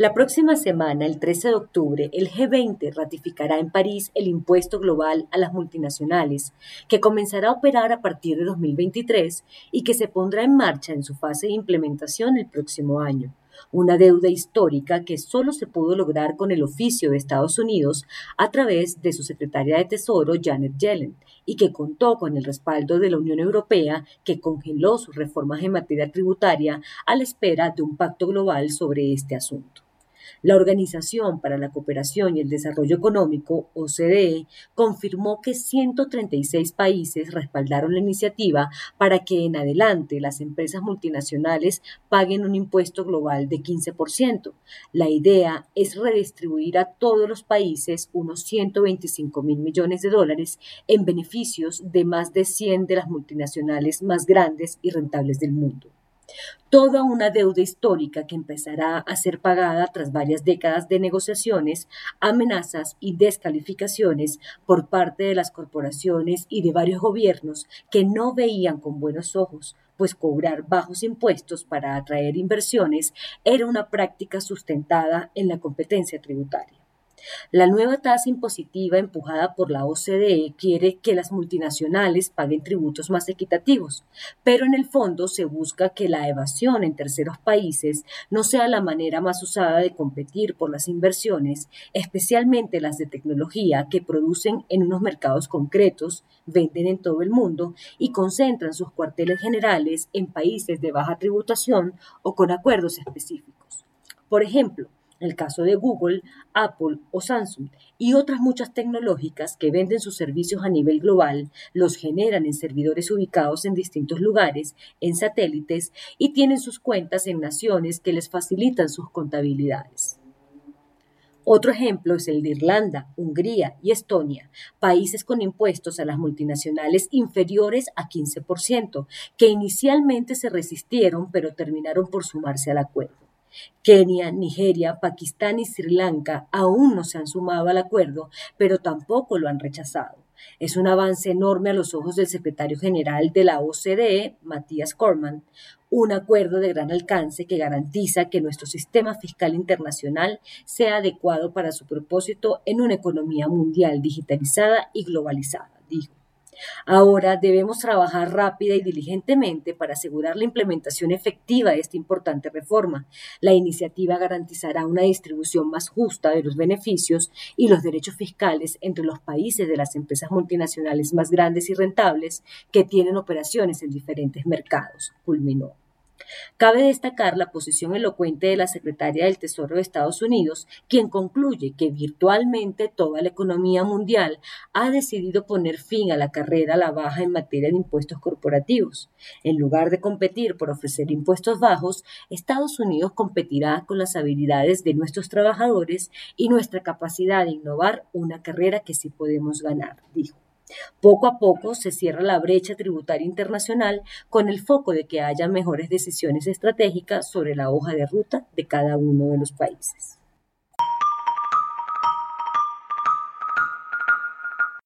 La próxima semana, el 13 de octubre, el G20 ratificará en París el impuesto global a las multinacionales, que comenzará a operar a partir de 2023 y que se pondrá en marcha en su fase de implementación el próximo año una deuda histórica que solo se pudo lograr con el oficio de Estados Unidos a través de su secretaria de Tesoro, Janet Yellen, y que contó con el respaldo de la Unión Europea, que congeló sus reformas en materia tributaria a la espera de un pacto global sobre este asunto. La Organización para la Cooperación y el Desarrollo Económico, OCDE, confirmó que 136 países respaldaron la iniciativa para que en adelante las empresas multinacionales paguen un impuesto global de 15%. La idea es redistribuir a todos los países unos 125 mil millones de dólares en beneficios de más de 100 de las multinacionales más grandes y rentables del mundo toda una deuda histórica que empezará a ser pagada tras varias décadas de negociaciones, amenazas y descalificaciones por parte de las corporaciones y de varios gobiernos que no veían con buenos ojos pues cobrar bajos impuestos para atraer inversiones era una práctica sustentada en la competencia tributaria. La nueva tasa impositiva empujada por la OCDE quiere que las multinacionales paguen tributos más equitativos, pero en el fondo se busca que la evasión en terceros países no sea la manera más usada de competir por las inversiones, especialmente las de tecnología que producen en unos mercados concretos, venden en todo el mundo y concentran sus cuarteles generales en países de baja tributación o con acuerdos específicos. Por ejemplo, el caso de Google, Apple o Samsung y otras muchas tecnológicas que venden sus servicios a nivel global, los generan en servidores ubicados en distintos lugares, en satélites y tienen sus cuentas en naciones que les facilitan sus contabilidades. Otro ejemplo es el de Irlanda, Hungría y Estonia, países con impuestos a las multinacionales inferiores a 15%, que inicialmente se resistieron pero terminaron por sumarse al acuerdo. Kenia, Nigeria, Pakistán y Sri Lanka aún no se han sumado al acuerdo, pero tampoco lo han rechazado. Es un avance enorme a los ojos del secretario general de la OCDE, Matías Corman, un acuerdo de gran alcance que garantiza que nuestro sistema fiscal internacional sea adecuado para su propósito en una economía mundial digitalizada y globalizada, dijo. Ahora debemos trabajar rápida y diligentemente para asegurar la implementación efectiva de esta importante reforma. La iniciativa garantizará una distribución más justa de los beneficios y los derechos fiscales entre los países de las empresas multinacionales más grandes y rentables que tienen operaciones en diferentes mercados, culminó. Cabe destacar la posición elocuente de la secretaria del Tesoro de Estados Unidos, quien concluye que virtualmente toda la economía mundial ha decidido poner fin a la carrera a la baja en materia de impuestos corporativos. En lugar de competir por ofrecer impuestos bajos, Estados Unidos competirá con las habilidades de nuestros trabajadores y nuestra capacidad de innovar una carrera que sí podemos ganar, dijo. Poco a poco se cierra la brecha tributaria internacional con el foco de que haya mejores decisiones estratégicas sobre la hoja de ruta de cada uno de los países.